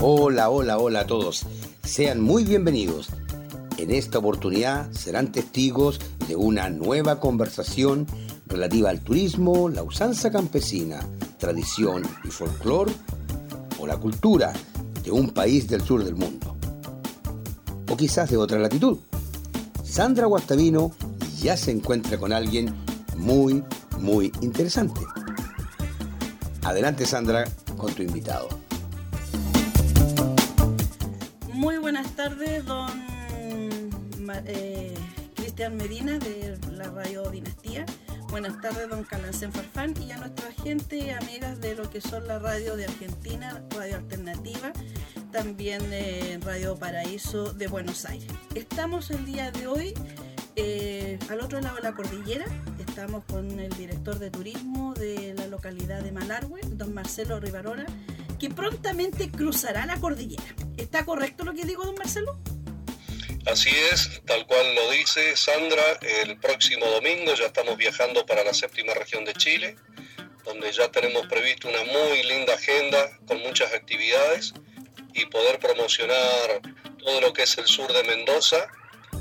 Hola, hola, hola a todos. Sean muy bienvenidos. En esta oportunidad serán testigos de una nueva conversación relativa al turismo, la usanza campesina, tradición y folclore o la cultura de un país del sur del mundo. O quizás de otra latitud. Sandra Guastavino ya se encuentra con alguien muy, muy interesante. Adelante Sandra con tu invitado. Tardes, don eh, Cristian Medina de la Radio Dinastía. Buenas tardes, don Calancén Farfán y a nuestra gente, amigas de lo que son la radio de Argentina, Radio Alternativa, también eh, Radio Paraíso de Buenos Aires. Estamos el día de hoy eh, al otro lado de la cordillera, estamos con el director de turismo de la localidad de Malargüe, don Marcelo Rivarona, que prontamente cruzará la cordillera. ¿Está correcto lo que digo, don Marcelo? Así es, tal cual lo dice Sandra, el próximo domingo ya estamos viajando para la séptima región de Chile, donde ya tenemos previsto una muy linda agenda con muchas actividades y poder promocionar todo lo que es el sur de Mendoza,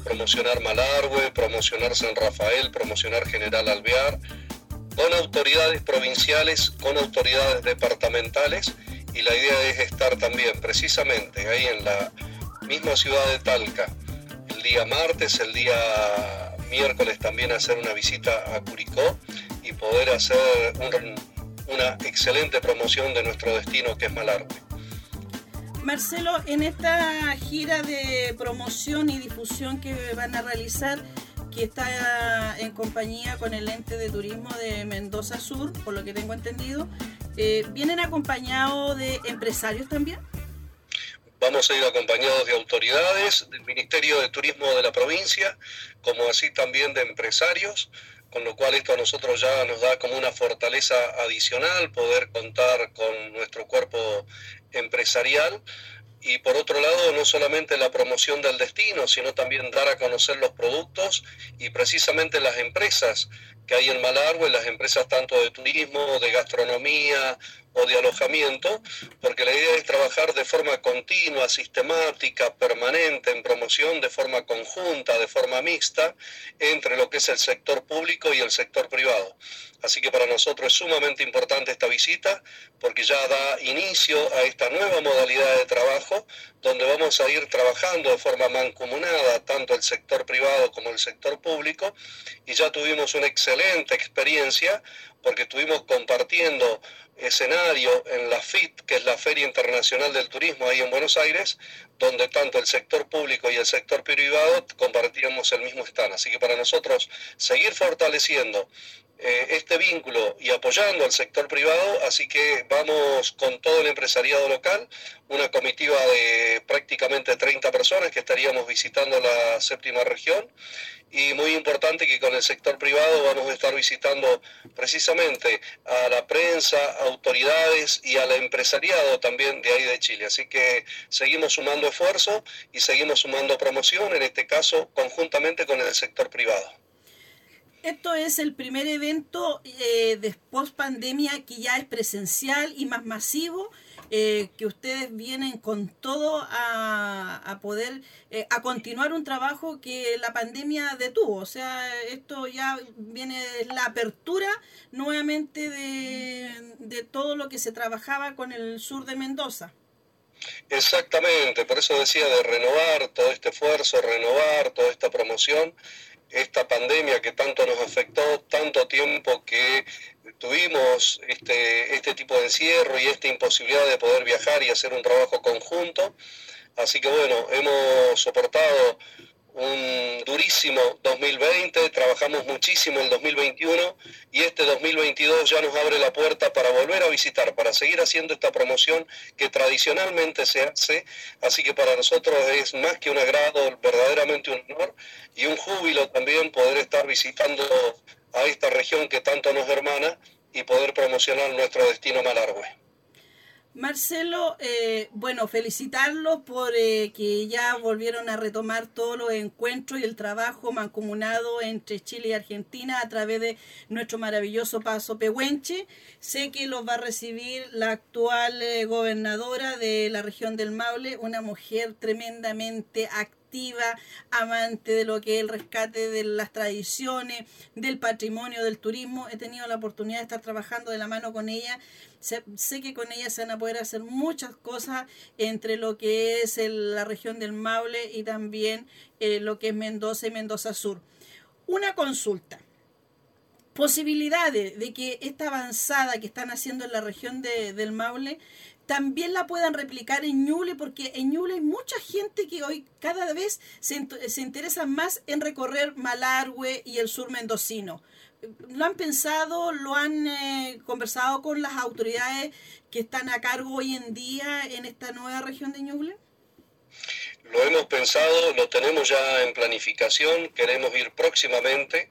promocionar Malargüe, promocionar San Rafael, promocionar General Alvear, con autoridades provinciales, con autoridades departamentales y la idea es estar también precisamente ahí en la misma ciudad de Talca, el día martes, el día miércoles también hacer una visita a Curicó y poder hacer una excelente promoción de nuestro destino que es Malargüe. Marcelo, en esta gira de promoción y difusión que van a realizar, que está en compañía con el ente de turismo de Mendoza Sur, por lo que tengo entendido, eh, ¿vienen acompañados de empresarios también? Vamos a ir acompañados de autoridades del Ministerio de Turismo de la provincia, como así también de empresarios, con lo cual esto a nosotros ya nos da como una fortaleza adicional poder contar con nuestro cuerpo empresarial y por otro lado no solamente la promoción del destino, sino también dar a conocer los productos y precisamente las empresas que hay en Malargüe, las empresas tanto de turismo, de gastronomía o de alojamiento, porque la idea es trabajar de forma continua, sistemática, permanente, en promoción, de forma conjunta, de forma mixta, entre lo que es el sector público y el sector privado. Así que para nosotros es sumamente importante esta visita, porque ya da inicio a esta nueva modalidad de trabajo, donde vamos a ir trabajando de forma mancomunada, tanto el sector privado como el sector público, y ya tuvimos una excelente experiencia, porque estuvimos compartiendo escenario en la FIT, que es la Feria Internacional del Turismo ahí en Buenos Aires, donde tanto el sector público y el sector privado compartíamos el mismo stand. Así que para nosotros seguir fortaleciendo eh, este vínculo y apoyando al sector privado, así que vamos con todo el empresariado local, una comitiva de prácticamente 30 personas que estaríamos visitando la séptima región y muy importante que con el sector privado vamos a estar visitando precisamente a la prensa, autoridades y al empresariado también de ahí de Chile. Así que seguimos sumando esfuerzo y seguimos sumando promoción, en este caso conjuntamente con el sector privado. Esto es el primer evento eh, después pandemia que ya es presencial y más masivo eh, que ustedes vienen con todo a, poder, eh, a continuar un trabajo que la pandemia detuvo. O sea, esto ya viene la apertura nuevamente de, de todo lo que se trabajaba con el sur de Mendoza. Exactamente, por eso decía de renovar todo este esfuerzo, renovar toda esta promoción esta pandemia que tanto nos afectó, tanto tiempo que tuvimos este, este tipo de encierro y esta imposibilidad de poder viajar y hacer un trabajo conjunto. Así que bueno, hemos soportado un durísimo 2020, trabajamos muchísimo el 2021 y este 2022 ya nos abre la puerta para volver a visitar, para seguir haciendo esta promoción que tradicionalmente se hace. Así que para nosotros es más que un agrado, verdaderamente un honor y un júbilo también poder estar visitando a esta región que tanto nos hermana y poder promocionar nuestro destino Malargüe. Marcelo, eh, bueno, felicitarlos por eh, que ya volvieron a retomar todos los encuentros y el trabajo mancomunado entre Chile y Argentina a través de nuestro maravilloso paso Pehuenche. Sé que los va a recibir la actual eh, gobernadora de la región del Maule, una mujer tremendamente activa amante de lo que es el rescate de las tradiciones, del patrimonio, del turismo. He tenido la oportunidad de estar trabajando de la mano con ella. Sé, que con ella se van a poder hacer muchas cosas entre lo que es la región del Maule y también eh, lo que es Mendoza y Mendoza Sur. Una consulta posibilidades de que esta avanzada que están haciendo en la región de, del Maule también la puedan replicar en Ñuble, porque en Ñuble hay mucha gente que hoy cada vez se, se interesa más en recorrer Malargüe y el sur mendocino. ¿Lo han pensado, lo han eh, conversado con las autoridades que están a cargo hoy en día en esta nueva región de Ñuble? Lo hemos pensado, lo tenemos ya en planificación, queremos ir próximamente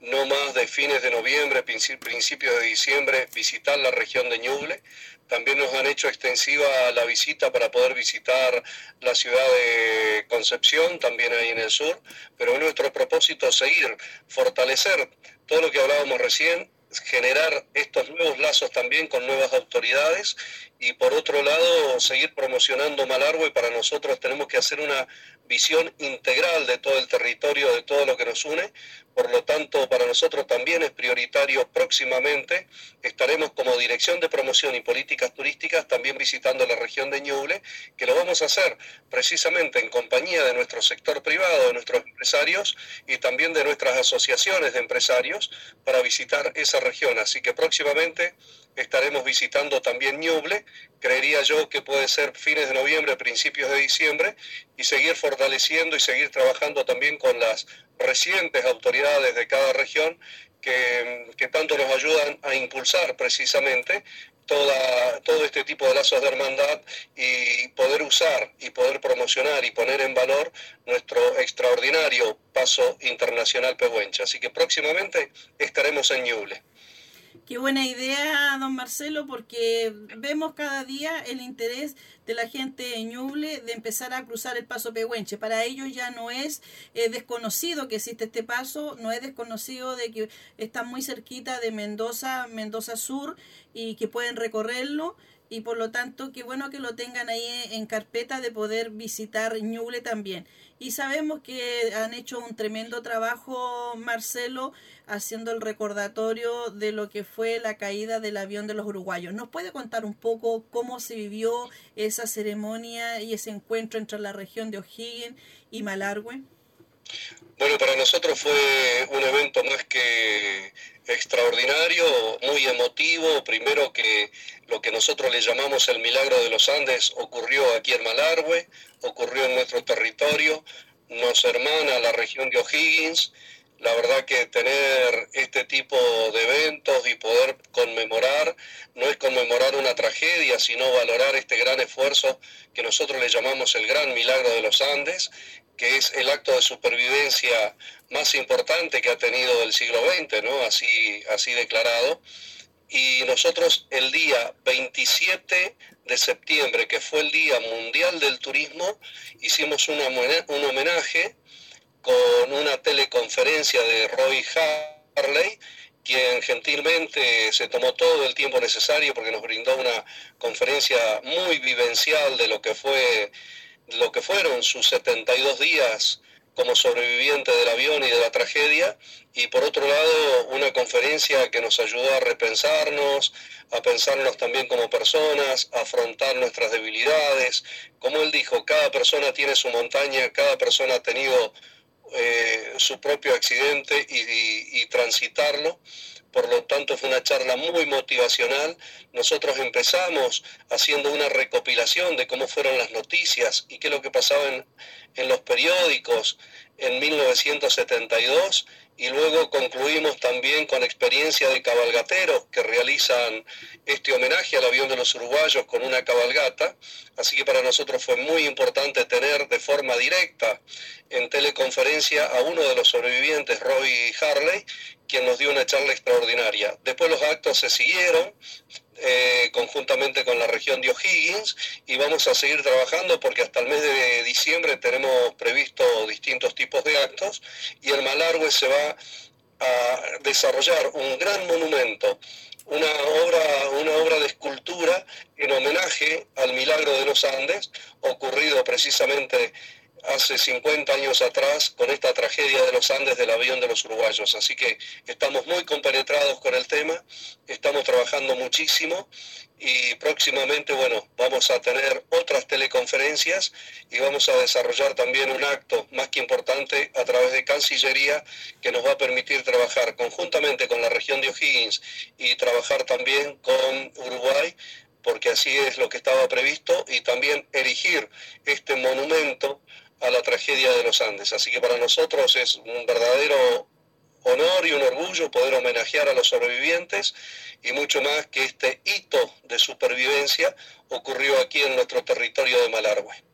no más de fines de noviembre, principios de diciembre, visitar la región de Ñuble. También nos han hecho extensiva la visita para poder visitar la ciudad de Concepción, también ahí en el sur, pero nuestro propósito es seguir, fortalecer todo lo que hablábamos recién, generar estos nuevos lazos también con nuevas autoridades. Y por otro lado seguir promocionando Malargüe. Y para nosotros tenemos que hacer una visión integral de todo el territorio, de todo lo que nos une. Por lo tanto, para nosotros también es prioritario próximamente. Estaremos como Dirección de Promoción y Políticas Turísticas también visitando la región de Ñuble, que lo vamos a hacer precisamente en compañía de nuestro sector privado, de nuestros empresarios y también de nuestras asociaciones de empresarios para visitar esa región. Así que próximamente estaremos visitando también Ñuble, creería yo que puede ser fines de noviembre, principios de diciembre, y seguir fortaleciendo y seguir trabajando también con las recientes autoridades de cada región que, que tanto nos ayudan a impulsar precisamente Toda, todo este tipo de lazos de hermandad y poder usar y poder promocionar y poner en valor nuestro extraordinario paso internacional pehuenche. Así que próximamente estaremos en Ñuble. Qué buena idea, don Marcelo, porque vemos cada día el interés de la gente de Ñuble de empezar a cruzar el paso Pehuenche. Para ellos ya no es eh, desconocido que existe este paso, no es desconocido de que está muy cerquita de Mendoza, Mendoza Sur, y que pueden recorrerlo y por lo tanto qué bueno que lo tengan ahí en carpeta de poder visitar Ñuble también. Y sabemos que han hecho un tremendo trabajo, Marcelo, haciendo el recordatorio de lo que fue la caída del avión de los uruguayos. ¿Nos puede contar un poco cómo se vivió esa ceremonia y ese encuentro entre la región de O'Higgins y Malargüe? Bueno, para nosotros fue un evento más que extraordinario, muy emotivo. Primero que lo que nosotros le llamamos el milagro de los Andes ocurrió aquí en Malargüe, ocurrió en nuestro territorio, nos hermana la región de O'Higgins. La verdad que tener este tipo de eventos y poder conmemorar, no es conmemorar una tragedia, sino valorar este gran esfuerzo que nosotros le llamamos el gran milagro de los Andes, que es el acto de supervivencia más importante que ha tenido el siglo XX, ¿no? Así, así declarado. Y nosotros el día 27 de septiembre, que fue el Día Mundial del Turismo, hicimos un homenaje con una teleconferencia de Roy Harley, quien gentilmente se tomó todo el tiempo necesario porque nos brindó una conferencia muy vivencial de lo que fue lo que fueron sus 72 días como sobreviviente del avión y de la tragedia, y por otro lado una conferencia que nos ayudó a repensarnos, a pensarnos también como personas, a afrontar nuestras debilidades. Como él dijo, cada persona tiene su montaña, cada persona ha tenido eh, su propio accidente y transitarlo por lo tanto fue una charla muy motivacional. Nosotros empezamos haciendo una recopilación de cómo fueron las noticias y qué es lo que pasaba en, en los periódicos en 1972 y luego concluimos también con experiencia de cabalgateros que realizan este homenaje al avión de los uruguayos con una cabalgata. Así que para nosotros fue muy importante tener de forma directa en teleconferencia a uno de los sobrevivientes, Roy Harley, quien nos dio una charla extraordinaria. Después los actos se siguieron, eh, conjuntamente con la región de O'Higgins y vamos a seguir trabajando porque hasta el mes de diciembre tenemos previsto distintos tipos de actos y en Malargüe se va a desarrollar un gran monumento una obra, una obra de escultura en homenaje al milagro de los Andes, ocurrido precisamente hace 50 años atrás con esta tragedia de los Andes del avión de los uruguayos. Así que estamos muy compenetrados con el tema, estamos trabajando muchísimo y próximamente, bueno, vamos a tener otras teleconferencias y vamos a desarrollar también un acto más que importante a través de Cancillería que nos va a permitir trabajar conjuntamente con la región de O'Higgins y trabajar también con Uruguay porque así es lo que estaba previsto y también erigir este monumento a la tragedia de los Andes. Así que para nosotros es un verdadero honor y un orgullo poder homenajear a los sobrevivientes y mucho más que este hito de supervivencia ocurrió aquí en nuestro territorio de Malargüe.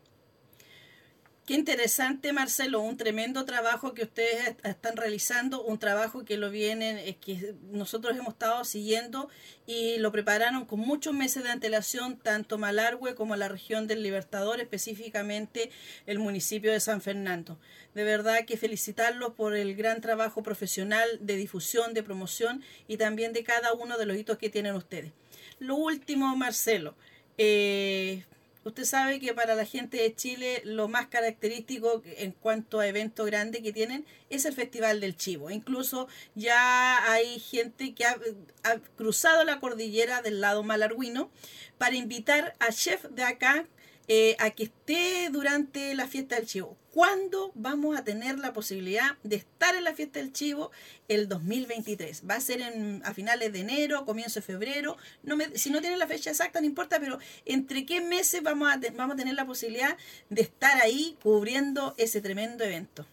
Qué interesante, Marcelo, un tremendo trabajo que ustedes están realizando, un trabajo que lo vienen, eh, que nosotros hemos estado siguiendo y lo prepararon con muchos meses de antelación, tanto Malargüe como la región del Libertador, específicamente el municipio de San Fernando. De verdad que felicitarlos por el gran trabajo profesional de difusión, de promoción y también de cada uno de los hitos que tienen ustedes. Lo último, Marcelo, eh, Usted sabe que para la gente de Chile lo más característico en cuanto a evento grande que tienen es el Festival del Chivo. Incluso ya hay gente que ha, ha cruzado la cordillera del lado malarguino para invitar a chef de acá eh, a que esté durante la fiesta del chivo. ¿Cuándo vamos a tener la posibilidad de estar en la fiesta del chivo el 2023? ¿Va a ser en, a finales de enero, comienzo de febrero? No me, si no tienen la fecha exacta, no importa, pero ¿entre qué meses vamos a, vamos a tener la posibilidad de estar ahí cubriendo ese tremendo evento?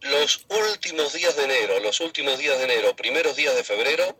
Los últimos días de enero, los últimos días de enero, primeros días de febrero,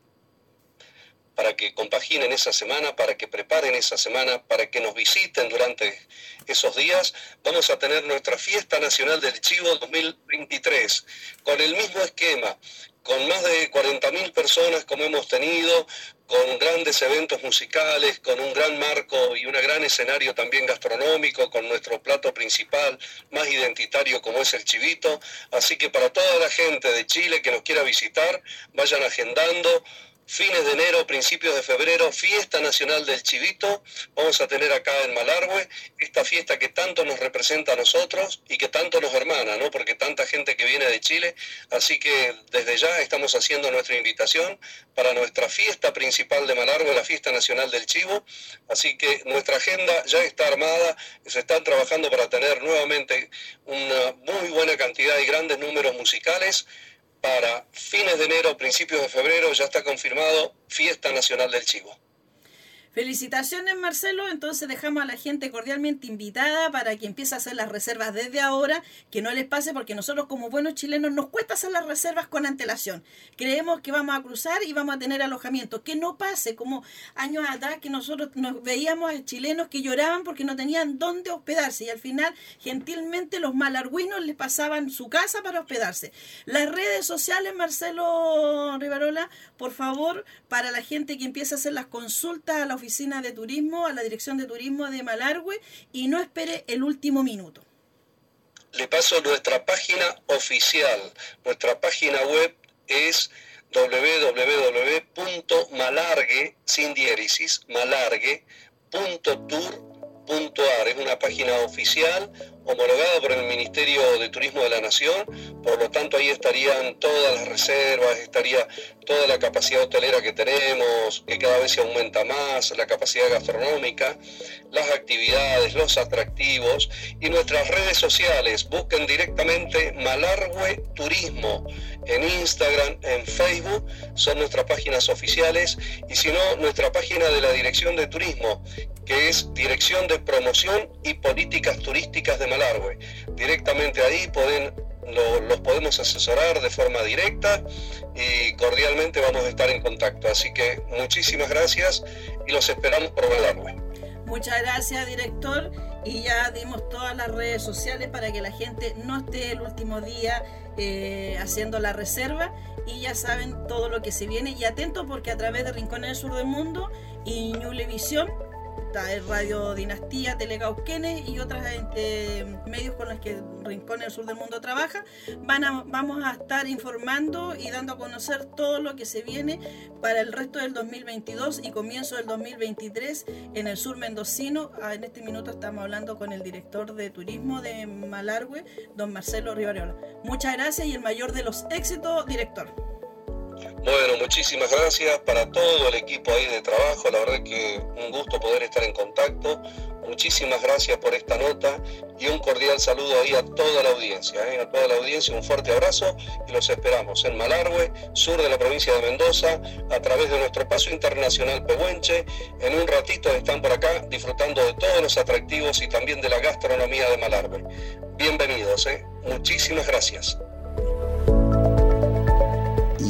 para que compaginen esa semana, para que preparen esa semana, para que nos visiten durante esos días, vamos a tener nuestra Fiesta Nacional del Chivo 2023, con el mismo esquema, con más de 40.000 personas como hemos tenido, con grandes eventos musicales, con un gran marco y un gran escenario también gastronómico, con nuestro plato principal más identitario como es el chivito. Así que para toda la gente de Chile que nos quiera visitar, vayan agendando fines de enero, principios de febrero, fiesta nacional del chivito. Vamos a tener acá en Malargüe esta fiesta que tanto nos representa a nosotros y que tanto nos hermana, ¿no? Porque tanta gente que viene de Chile. Así que desde ya estamos haciendo nuestra invitación para nuestra fiesta principal de Malargüe, la fiesta nacional del chivo. Así que nuestra agenda ya está armada, se están trabajando para tener nuevamente una muy buena cantidad y grandes números musicales para fines de enero, principios de febrero, ya está confirmado Fiesta Nacional del Chivo. Felicitaciones Marcelo, entonces dejamos a la gente cordialmente invitada para que empiece a hacer las reservas desde ahora, que no les pase porque nosotros como buenos chilenos nos cuesta hacer las reservas con antelación. Creemos que vamos a cruzar y vamos a tener alojamiento, que no pase como años atrás que nosotros nos veíamos a chilenos que lloraban porque no tenían dónde hospedarse y al final gentilmente los malarguinos les pasaban su casa para hospedarse. Las redes sociales, Marcelo Rivarola, por favor, para la gente que empieza a hacer las consultas a la oficina de turismo, a la dirección de turismo de Malargüe y no espere el último minuto. Le paso nuestra página oficial. Nuestra página web es www.malargue, sin diéresis, malargue.tour.ar. Es una página oficial homologada por el Ministerio de Turismo de la Nación, por lo tanto ahí estarían todas las reservas, estaría toda la capacidad hotelera que tenemos, que cada vez se aumenta más, la capacidad gastronómica, las actividades, los atractivos y nuestras redes sociales. Busquen directamente Malargüe Turismo en Instagram, en Facebook, son nuestras páginas oficiales y si no, nuestra página de la Dirección de Turismo, que es Dirección de Promoción y Políticas Turísticas de Malargüe. Directamente ahí pueden, los podemos asesorar de forma directa y cordialmente vamos a estar en contacto. Así que muchísimas gracias y los esperamos por Malargüe. Muchas gracias, director. y ya dimos todas las redes sociales para que la gente no esté el último día eh, haciendo la reserva y ya saben todo lo que se viene y atento porque a través de Rincones del Sur del Mundo y Ñulevisión Radio Dinastía, Telegauquenes y otros eh, medios con los que Rincón del Sur del Mundo trabaja, van a, vamos a estar informando y dando a conocer todo lo que se viene para el resto del 2022 y comienzo del 2023 en el sur mendocino. Ah, en este minuto estamos hablando con el director de turismo de Malargüe, don Marcelo Rivarola. Muchas gracias y el mayor de los éxitos, director. Bueno, muchísimas gracias para todo el equipo ahí de trabajo, la verdad que un gusto poder estar en contacto. Muchísimas gracias por esta nota y un cordial saludo ahí a toda la audiencia, ¿eh? a toda la audiencia, un fuerte abrazo y los esperamos en Malargüe, sur de la provincia de Mendoza, a través de nuestro paso internacional Pehuenche. En un ratito están por acá disfrutando de todos los atractivos y también de la gastronomía de Malargüe. Bienvenidos, ¿eh? muchísimas gracias.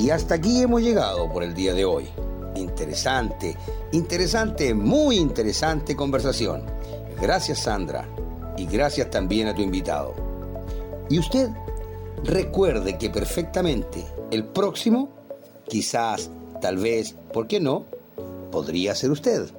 Y hasta aquí hemos llegado por el día de hoy. Interesante, interesante, muy interesante conversación. Gracias Sandra y gracias también a tu invitado. Y usted recuerde que perfectamente el próximo, quizás, tal vez, ¿por qué no? Podría ser usted.